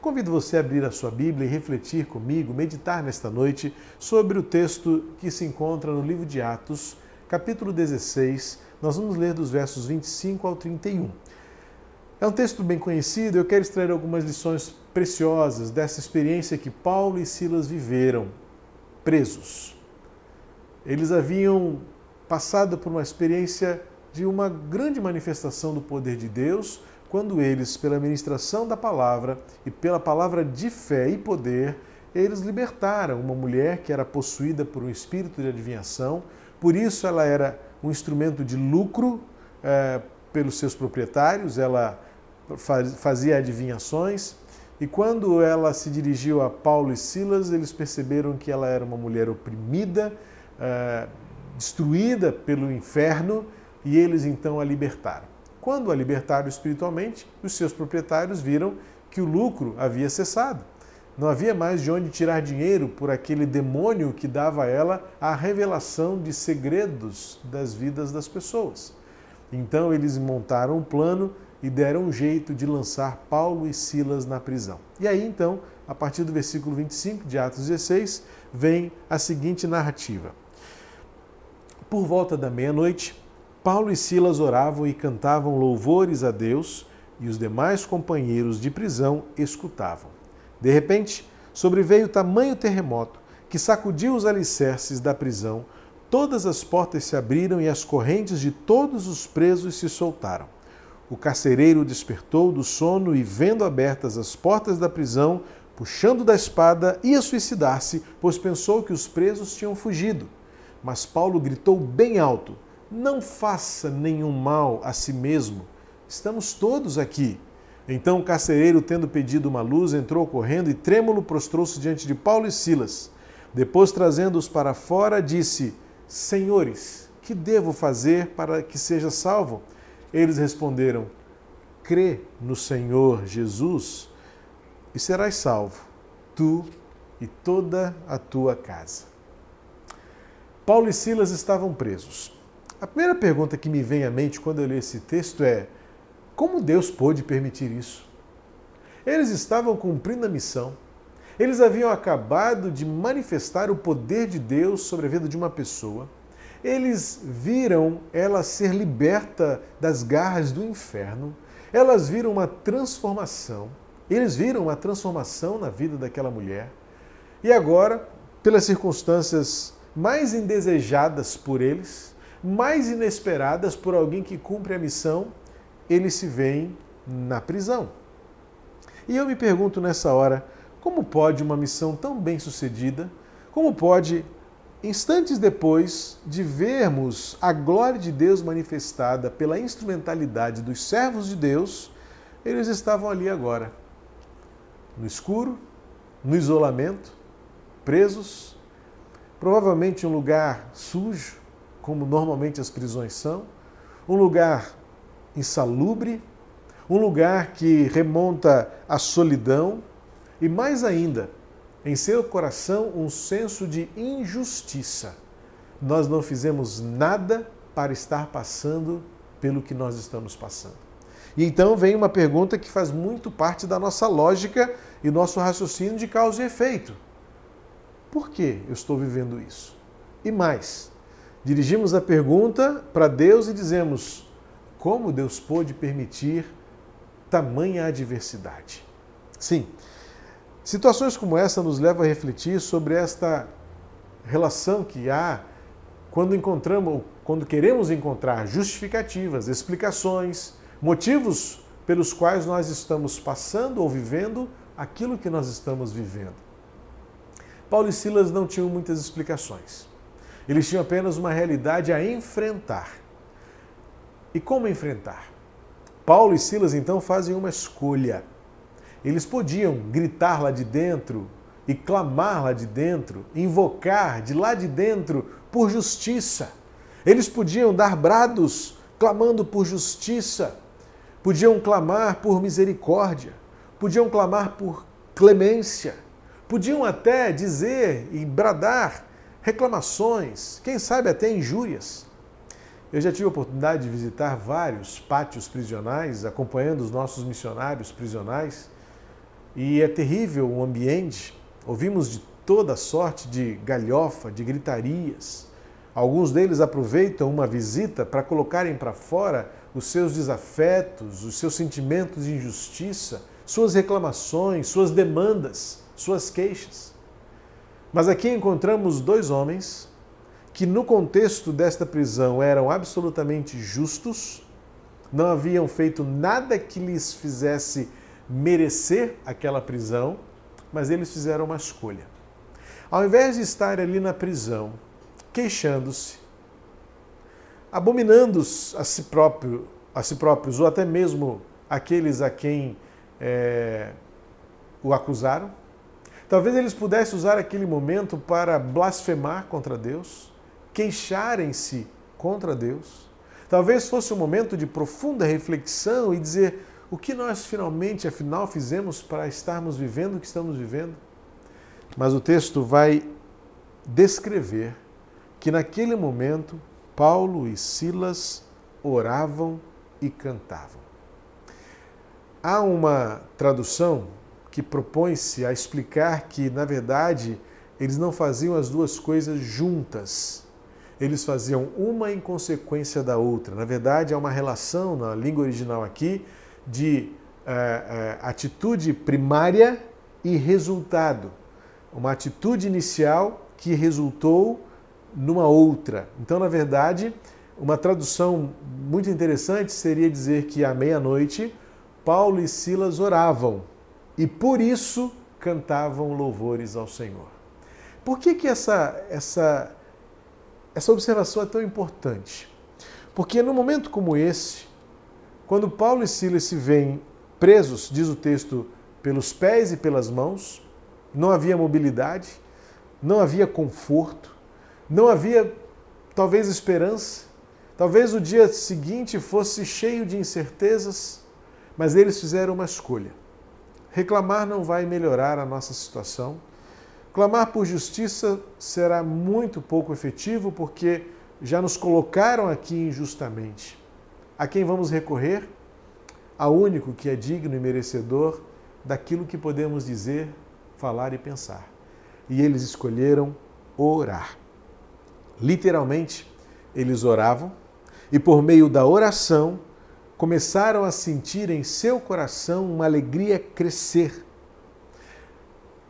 Convido você a abrir a sua Bíblia e refletir comigo, meditar nesta noite sobre o texto que se encontra no livro de Atos, capítulo 16. Nós vamos ler dos versos 25 ao 31. É um texto bem conhecido, eu quero extrair algumas lições preciosas dessa experiência que Paulo e Silas viveram, presos. Eles haviam passado por uma experiência de uma grande manifestação do poder de Deus, quando eles, pela ministração da palavra e pela palavra de fé e poder, eles libertaram uma mulher que era possuída por um espírito de adivinhação, por isso ela era um instrumento de lucro é, pelos seus proprietários, ela fazia adivinhações. E quando ela se dirigiu a Paulo e Silas, eles perceberam que ela era uma mulher oprimida, é, destruída pelo inferno, e eles então a libertaram. Quando a libertaram espiritualmente, os seus proprietários viram que o lucro havia cessado. Não havia mais de onde tirar dinheiro por aquele demônio que dava a ela a revelação de segredos das vidas das pessoas. Então eles montaram um plano e deram um jeito de lançar Paulo e Silas na prisão. E aí então, a partir do versículo 25 de Atos 16, vem a seguinte narrativa. Por volta da meia-noite, Paulo e Silas oravam e cantavam louvores a Deus e os demais companheiros de prisão escutavam. De repente, sobreveio tamanho terremoto que sacudiu os alicerces da prisão, todas as portas se abriram e as correntes de todos os presos se soltaram. O carcereiro despertou do sono e, vendo abertas as portas da prisão, puxando da espada, ia suicidar-se, pois pensou que os presos tinham fugido. Mas Paulo gritou bem alto: não faça nenhum mal a si mesmo. Estamos todos aqui. Então o carcereiro, tendo pedido uma luz, entrou correndo e trêmulo prostrou-se diante de Paulo e Silas. Depois, trazendo-os para fora, disse: Senhores, que devo fazer para que seja salvo? Eles responderam: Crê no Senhor Jesus e serás salvo, tu e toda a tua casa. Paulo e Silas estavam presos. A primeira pergunta que me vem à mente quando eu leio esse texto é: como Deus pôde permitir isso? Eles estavam cumprindo a missão. Eles haviam acabado de manifestar o poder de Deus sobre a vida de uma pessoa. Eles viram ela ser liberta das garras do inferno. Elas viram uma transformação. Eles viram uma transformação na vida daquela mulher. E agora, pelas circunstâncias mais indesejadas por eles, mais inesperadas por alguém que cumpre a missão, eles se veem na prisão. E eu me pergunto nessa hora, como pode uma missão tão bem sucedida, como pode, instantes depois de vermos a glória de Deus manifestada pela instrumentalidade dos servos de Deus, eles estavam ali agora, no escuro, no isolamento, presos, provavelmente em um lugar sujo, como normalmente as prisões são, um lugar insalubre, um lugar que remonta à solidão e, mais ainda, em seu coração, um senso de injustiça. Nós não fizemos nada para estar passando pelo que nós estamos passando. E então vem uma pergunta que faz muito parte da nossa lógica e nosso raciocínio de causa e efeito. Por que eu estou vivendo isso? E mais, dirigimos a pergunta para Deus e dizemos: como Deus pôde permitir tamanha adversidade? Sim, situações como essa nos levam a refletir sobre esta relação que há quando encontramos, quando queremos encontrar justificativas, explicações, motivos pelos quais nós estamos passando ou vivendo aquilo que nós estamos vivendo. Paulo e Silas não tinham muitas explicações. Eles tinham apenas uma realidade a enfrentar. E como enfrentar? Paulo e Silas então fazem uma escolha. Eles podiam gritar lá de dentro e clamar lá de dentro, invocar de lá de dentro por justiça. Eles podiam dar brados clamando por justiça, podiam clamar por misericórdia, podiam clamar por clemência, podiam até dizer e bradar reclamações, quem sabe até injúrias. Eu já tive a oportunidade de visitar vários pátios prisionais, acompanhando os nossos missionários prisionais, e é terrível o ambiente. Ouvimos de toda sorte de galhofa, de gritarias. Alguns deles aproveitam uma visita para colocarem para fora os seus desafetos, os seus sentimentos de injustiça, suas reclamações, suas demandas, suas queixas. Mas aqui encontramos dois homens que, no contexto desta prisão, eram absolutamente justos, não haviam feito nada que lhes fizesse merecer aquela prisão, mas eles fizeram uma escolha. Ao invés de estar ali na prisão, queixando-se, abominando a si, a si próprios, ou até mesmo aqueles a quem é, o acusaram, talvez eles pudessem usar aquele momento para blasfemar contra Deus, queixarem-se contra Deus. Talvez fosse um momento de profunda reflexão e dizer: o que nós finalmente, afinal, fizemos para estarmos vivendo o que estamos vivendo? Mas o texto vai descrever que naquele momento Paulo e Silas oravam e cantavam. Há uma tradução que propõe-se a explicar que, na verdade, eles não faziam as duas coisas juntas. Eles faziam uma em consequência da outra. Na verdade, há uma relação na língua original aqui de uh, uh, atitude primária e resultado. Uma atitude inicial que resultou numa outra. Então, na verdade, uma tradução muito interessante seria dizer que à meia-noite Paulo e Silas oravam e por isso cantavam louvores ao Senhor. Por que, que essa, essa, essa observação é tão importante? Porque num momento como esse, quando Paulo e Silas se veem presos, diz o texto, pelos pés e pelas mãos, não havia mobilidade, não havia conforto, não havia talvez esperança, talvez o dia seguinte fosse cheio de incertezas, mas eles fizeram uma escolha. Reclamar não vai melhorar a nossa situação. Clamar por justiça será muito pouco efetivo porque já nos colocaram aqui injustamente. A quem vamos recorrer? A único que é digno e merecedor daquilo que podemos dizer, falar e pensar. E eles escolheram orar. Literalmente, eles oravam e, por meio da oração, começaram a sentir em seu coração uma alegria crescer.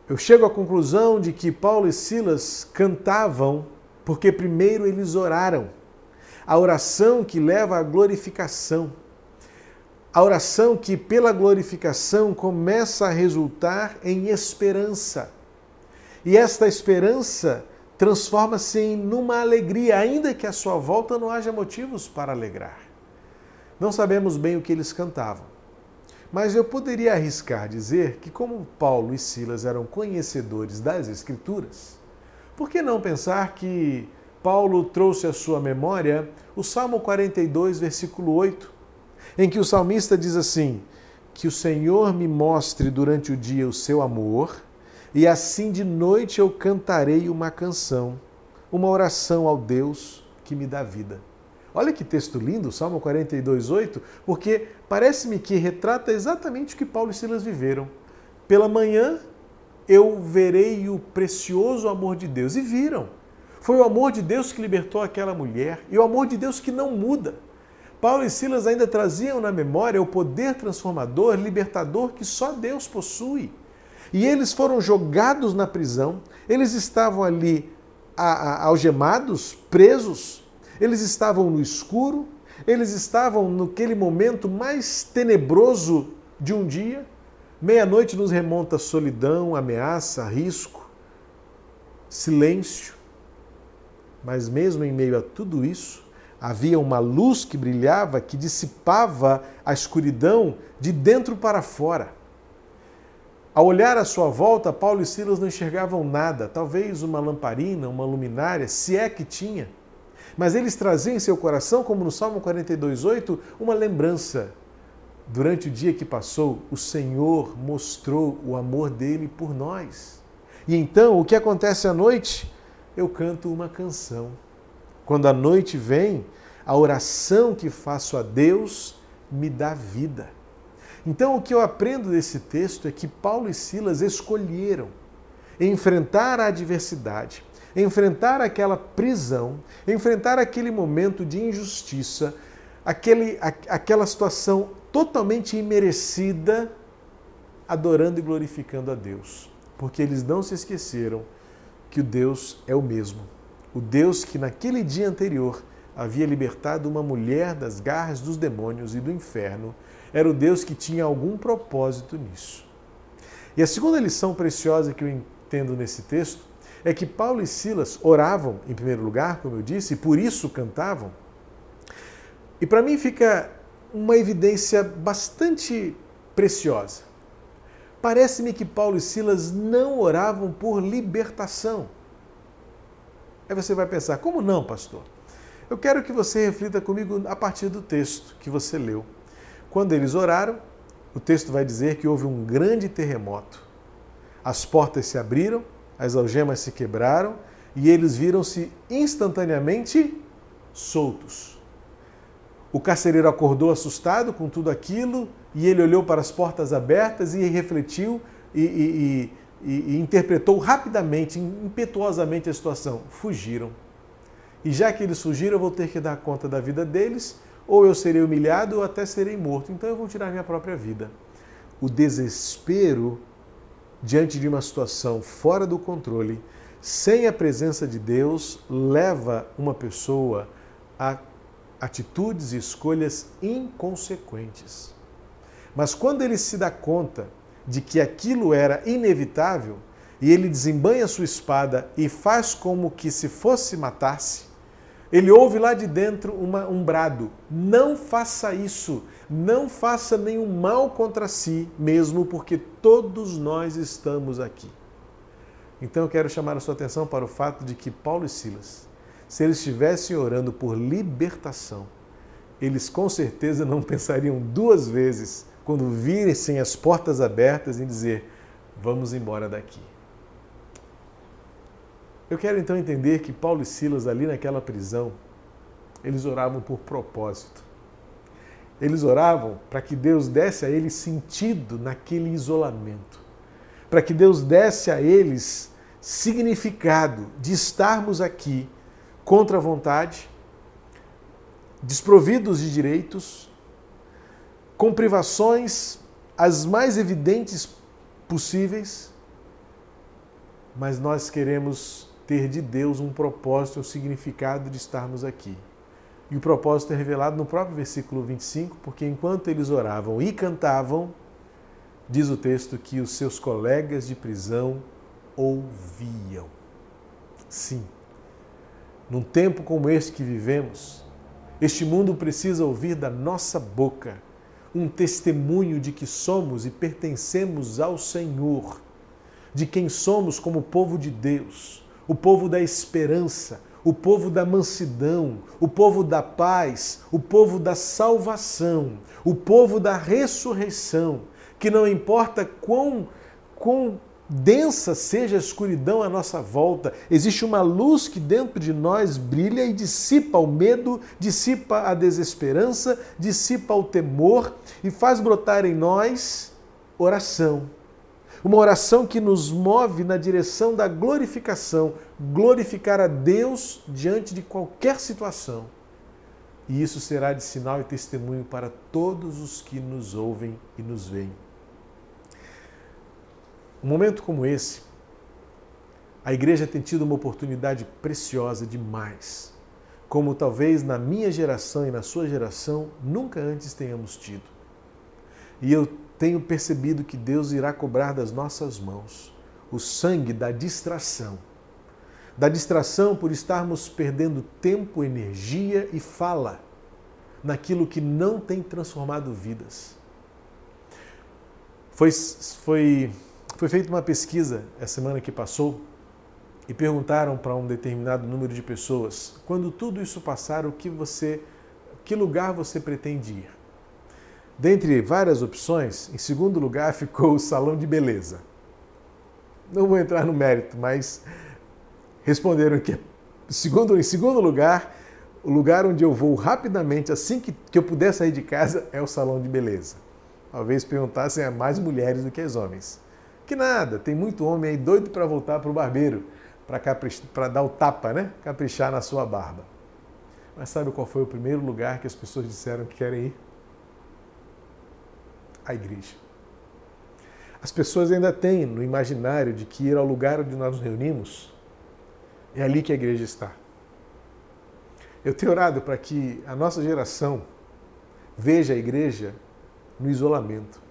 Eu chego à conclusão de que Paulo e Silas cantavam porque primeiro eles oraram a oração que leva à glorificação. A oração que, pela glorificação, começa a resultar em esperança. E esta esperança transforma-se em numa alegria, ainda que à sua volta não haja motivos para alegrar. Não sabemos bem o que eles cantavam, mas eu poderia arriscar dizer que, como Paulo e Silas eram conhecedores das Escrituras, por que não pensar que Paulo trouxe à sua memória o Salmo 42, versículo 8, em que o salmista diz assim: Que o Senhor me mostre durante o dia o seu amor, e assim de noite eu cantarei uma canção, uma oração ao Deus que me dá vida. Olha que texto lindo, Salmo 42, 8, porque parece-me que retrata exatamente o que Paulo e Silas viveram. Pela manhã eu verei o precioso amor de Deus. E viram. Foi o amor de Deus que libertou aquela mulher e o amor de Deus que não muda. Paulo e Silas ainda traziam na memória o poder transformador, libertador que só Deus possui. E eles foram jogados na prisão, eles estavam ali algemados, presos, eles estavam no escuro, eles estavam naquele momento mais tenebroso de um dia. Meia-noite nos remonta solidão, ameaça, risco, silêncio. Mas mesmo em meio a tudo isso, havia uma luz que brilhava, que dissipava a escuridão de dentro para fora. Ao olhar à sua volta, Paulo e Silas não enxergavam nada, talvez uma lamparina, uma luminária, se é que tinha. Mas eles traziam em seu coração, como no Salmo 42:8, uma lembrança. Durante o dia que passou, o Senhor mostrou o amor dele por nós. E então, o que acontece à noite? eu canto uma canção. Quando a noite vem, a oração que faço a Deus me dá vida. Então, o que eu aprendo desse texto é que Paulo e Silas escolheram enfrentar a adversidade, enfrentar aquela prisão, enfrentar aquele momento de injustiça, aquele, aquela situação totalmente imerecida, adorando e glorificando a Deus. Porque eles não se esqueceram que o Deus é o mesmo. O Deus que naquele dia anterior havia libertado uma mulher das garras dos demônios e do inferno, era o Deus que tinha algum propósito nisso. E a segunda lição preciosa que eu entendo nesse texto é que Paulo e Silas oravam, em primeiro lugar, como eu disse, e por isso cantavam. E para mim fica uma evidência bastante preciosa. Parece-me que Paulo e Silas não oravam por libertação. Aí você vai pensar, como não, pastor? Eu quero que você reflita comigo a partir do texto que você leu. Quando eles oraram, o texto vai dizer que houve um grande terremoto. As portas se abriram, as algemas se quebraram e eles viram-se instantaneamente soltos. O carcereiro acordou assustado com tudo aquilo e ele olhou para as portas abertas e refletiu e, e, e, e interpretou rapidamente, impetuosamente a situação. Fugiram. E já que eles fugiram, eu vou ter que dar conta da vida deles, ou eu serei humilhado ou até serei morto. Então eu vou tirar minha própria vida. O desespero diante de uma situação fora do controle, sem a presença de Deus, leva uma pessoa a atitudes e escolhas inconsequentes. Mas quando ele se dá conta de que aquilo era inevitável, e ele desembanha sua espada e faz como que se fosse matar-se, ele ouve lá de dentro uma, um brado: não faça isso, não faça nenhum mal contra si mesmo, porque todos nós estamos aqui. Então eu quero chamar a sua atenção para o fato de que Paulo e Silas, se eles estivessem orando por libertação, eles com certeza não pensariam duas vezes quando virem as portas abertas em dizer: vamos embora daqui. Eu quero então entender que Paulo e Silas, ali naquela prisão, eles oravam por propósito. Eles oravam para que Deus desse a eles sentido naquele isolamento, para que Deus desse a eles significado de estarmos aqui contra a vontade, desprovidos de direitos, com privações as mais evidentes possíveis, mas nós queremos ter de Deus um propósito, um significado de estarmos aqui. E o propósito é revelado no próprio versículo 25, porque enquanto eles oravam e cantavam, diz o texto que os seus colegas de prisão ouviam. Sim, num tempo como este que vivemos, este mundo precisa ouvir da nossa boca um testemunho de que somos e pertencemos ao Senhor, de quem somos como povo de Deus o povo da esperança, o povo da mansidão, o povo da paz, o povo da salvação, o povo da ressurreição, que não importa quão, quão densa seja a escuridão à nossa volta, existe uma luz que dentro de nós brilha e dissipa o medo, dissipa a desesperança, dissipa o temor e faz brotar em nós oração uma oração que nos move na direção da glorificação, glorificar a Deus diante de qualquer situação. E isso será de sinal e testemunho para todos os que nos ouvem e nos veem. Um momento como esse, a igreja tem tido uma oportunidade preciosa demais, como talvez na minha geração e na sua geração nunca antes tenhamos tido. E eu tenho percebido que Deus irá cobrar das nossas mãos o sangue da distração. Da distração por estarmos perdendo tempo, energia e fala naquilo que não tem transformado vidas. Foi, foi, foi feita uma pesquisa essa semana que passou e perguntaram para um determinado número de pessoas: quando tudo isso passar, o que você, que lugar você pretende ir? Dentre várias opções, em segundo lugar ficou o salão de beleza. Não vou entrar no mérito, mas responderam que segundo, em segundo lugar, o lugar onde eu vou rapidamente, assim que, que eu puder sair de casa, é o salão de beleza. talvez perguntassem a mais mulheres do que as homens. Que nada, tem muito homem aí doido para voltar para o barbeiro, para dar o tapa, né? Caprichar na sua barba. Mas sabe qual foi o primeiro lugar que as pessoas disseram que querem ir? A igreja. As pessoas ainda têm no imaginário de que ir ao lugar onde nós nos reunimos é ali que a igreja está. Eu tenho orado para que a nossa geração veja a igreja no isolamento.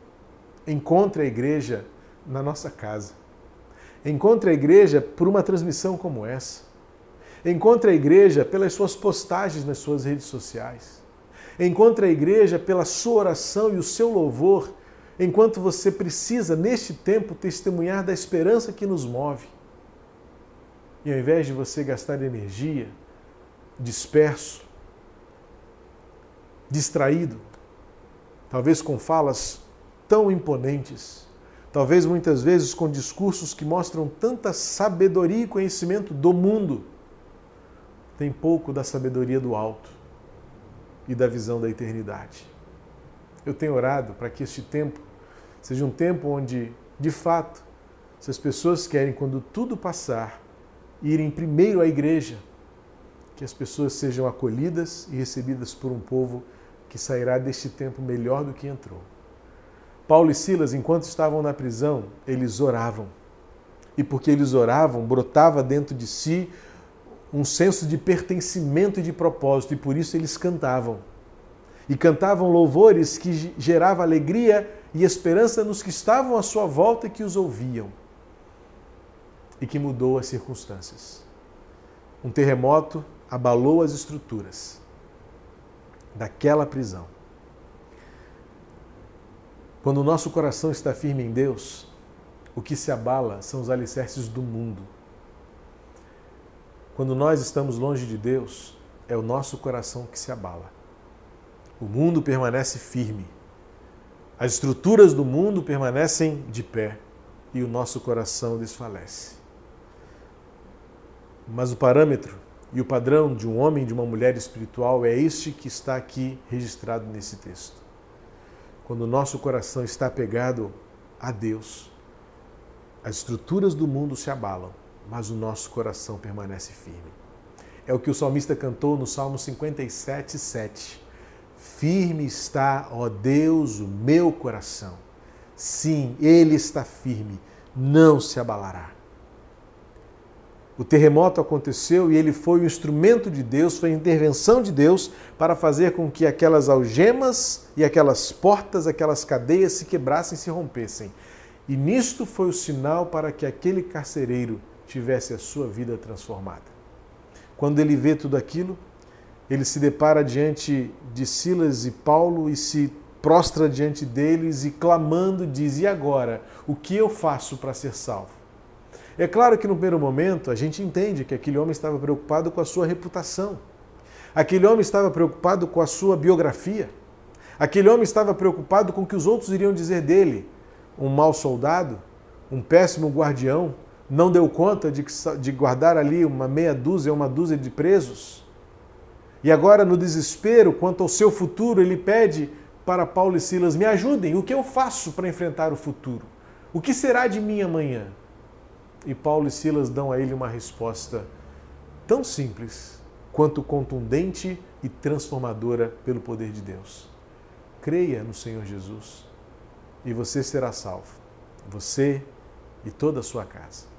Encontre a igreja na nossa casa. Encontre a igreja por uma transmissão como essa. Encontre a igreja pelas suas postagens nas suas redes sociais. Encontre a igreja pela sua oração e o seu louvor, enquanto você precisa, neste tempo, testemunhar da esperança que nos move. E ao invés de você gastar energia disperso, distraído, talvez com falas tão imponentes, talvez muitas vezes com discursos que mostram tanta sabedoria e conhecimento do mundo, tem pouco da sabedoria do alto e da visão da eternidade. Eu tenho orado para que este tempo seja um tempo onde, de fato, se as pessoas querem, quando tudo passar, irem primeiro à igreja, que as pessoas sejam acolhidas e recebidas por um povo que sairá deste tempo melhor do que entrou. Paulo e Silas, enquanto estavam na prisão, eles oravam. E porque eles oravam, brotava dentro de si um senso de pertencimento e de propósito, e por isso eles cantavam. E cantavam louvores que geravam alegria e esperança nos que estavam à sua volta e que os ouviam. E que mudou as circunstâncias. Um terremoto abalou as estruturas daquela prisão. Quando o nosso coração está firme em Deus, o que se abala são os alicerces do mundo. Quando nós estamos longe de Deus, é o nosso coração que se abala. O mundo permanece firme. As estruturas do mundo permanecem de pé e o nosso coração desfalece. Mas o parâmetro e o padrão de um homem e de uma mulher espiritual é este que está aqui registrado nesse texto. Quando o nosso coração está apegado a Deus, as estruturas do mundo se abalam, mas o nosso coração permanece firme. É o que o salmista cantou no Salmo 57, 7. Firme está, ó Deus, o meu coração. Sim, ele está firme, não se abalará. O terremoto aconteceu e ele foi o instrumento de Deus, foi a intervenção de Deus para fazer com que aquelas algemas e aquelas portas, aquelas cadeias se quebrassem, se rompessem. E nisto foi o sinal para que aquele carcereiro tivesse a sua vida transformada. Quando ele vê tudo aquilo, ele se depara diante de Silas e Paulo e se prostra diante deles e clamando diz: E agora? O que eu faço para ser salvo? É claro que no primeiro momento a gente entende que aquele homem estava preocupado com a sua reputação. Aquele homem estava preocupado com a sua biografia. Aquele homem estava preocupado com o que os outros iriam dizer dele. Um mau soldado, um péssimo guardião, não deu conta de, de guardar ali uma meia dúzia, uma dúzia de presos. E agora, no desespero quanto ao seu futuro, ele pede para Paulo e Silas: me ajudem, o que eu faço para enfrentar o futuro? O que será de mim amanhã? E Paulo e Silas dão a ele uma resposta tão simples quanto contundente e transformadora pelo poder de Deus. Creia no Senhor Jesus e você será salvo. Você e toda a sua casa.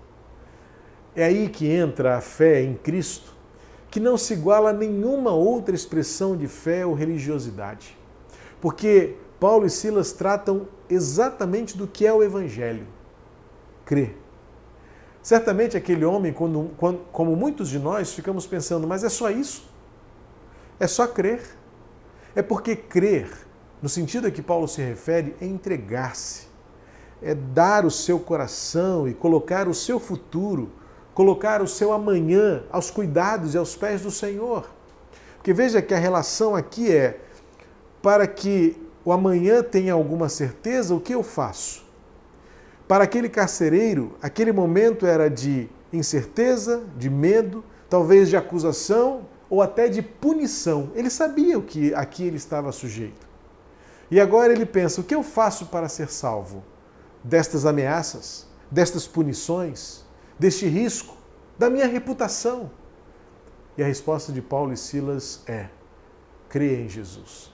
É aí que entra a fé em Cristo, que não se iguala a nenhuma outra expressão de fé ou religiosidade. Porque Paulo e Silas tratam exatamente do que é o Evangelho: crer Certamente aquele homem, quando, quando, como muitos de nós, ficamos pensando, mas é só isso? É só crer? É porque crer, no sentido a que Paulo se refere, é entregar-se, é dar o seu coração e colocar o seu futuro, colocar o seu amanhã aos cuidados e aos pés do Senhor. Porque veja que a relação aqui é para que o amanhã tenha alguma certeza, o que eu faço? Para aquele carcereiro, aquele momento era de incerteza, de medo, talvez de acusação ou até de punição. Ele sabia o que aqui ele estava sujeito. E agora ele pensa: o que eu faço para ser salvo destas ameaças, destas punições, deste risco, da minha reputação? E a resposta de Paulo e Silas é: creia em Jesus.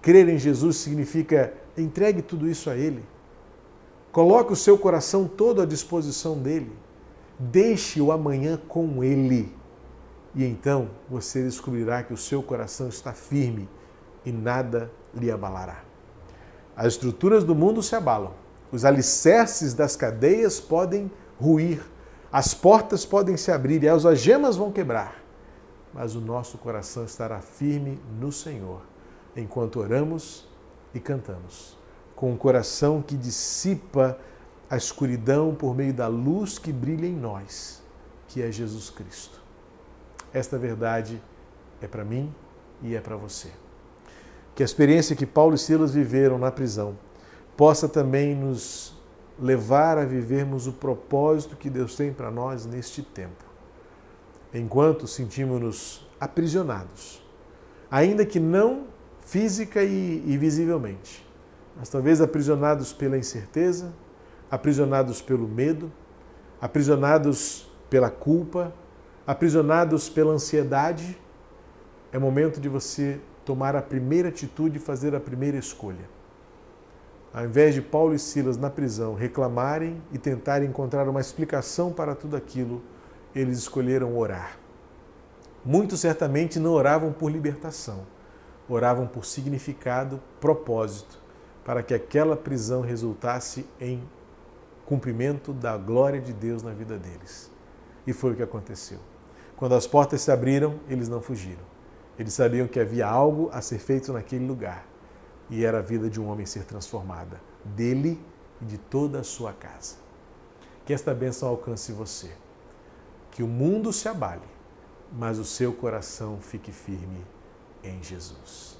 Crer em Jesus significa entregue tudo isso a Ele. Coloque o seu coração todo à disposição dele. Deixe o amanhã com Ele. E então você descobrirá que o seu coração está firme e nada lhe abalará. As estruturas do mundo se abalam, os alicerces das cadeias podem ruir, as portas podem se abrir e as algemas vão quebrar, mas o nosso coração estará firme no Senhor enquanto oramos e cantamos, com um coração que dissipa a escuridão por meio da luz que brilha em nós, que é Jesus Cristo. Esta verdade é para mim e é para você. Que a experiência que Paulo e Silas viveram na prisão possa também nos levar a vivermos o propósito que Deus tem para nós neste tempo. Enquanto sentimos-nos aprisionados, ainda que não física e, e visivelmente, mas talvez aprisionados pela incerteza, aprisionados pelo medo, aprisionados pela culpa, aprisionados pela ansiedade, é momento de você tomar a primeira atitude e fazer a primeira escolha. Ao invés de Paulo e Silas na prisão reclamarem e tentarem encontrar uma explicação para tudo aquilo, eles escolheram orar. Muitos certamente não oravam por libertação, oravam por significado, propósito, para que aquela prisão resultasse em cumprimento da glória de Deus na vida deles. E foi o que aconteceu. Quando as portas se abriram, eles não fugiram. Eles sabiam que havia algo a ser feito naquele lugar e era a vida de um homem ser transformada, dele e de toda a sua casa. Que esta bênção alcance você. Que o mundo se abale, mas o seu coração fique firme em Jesus.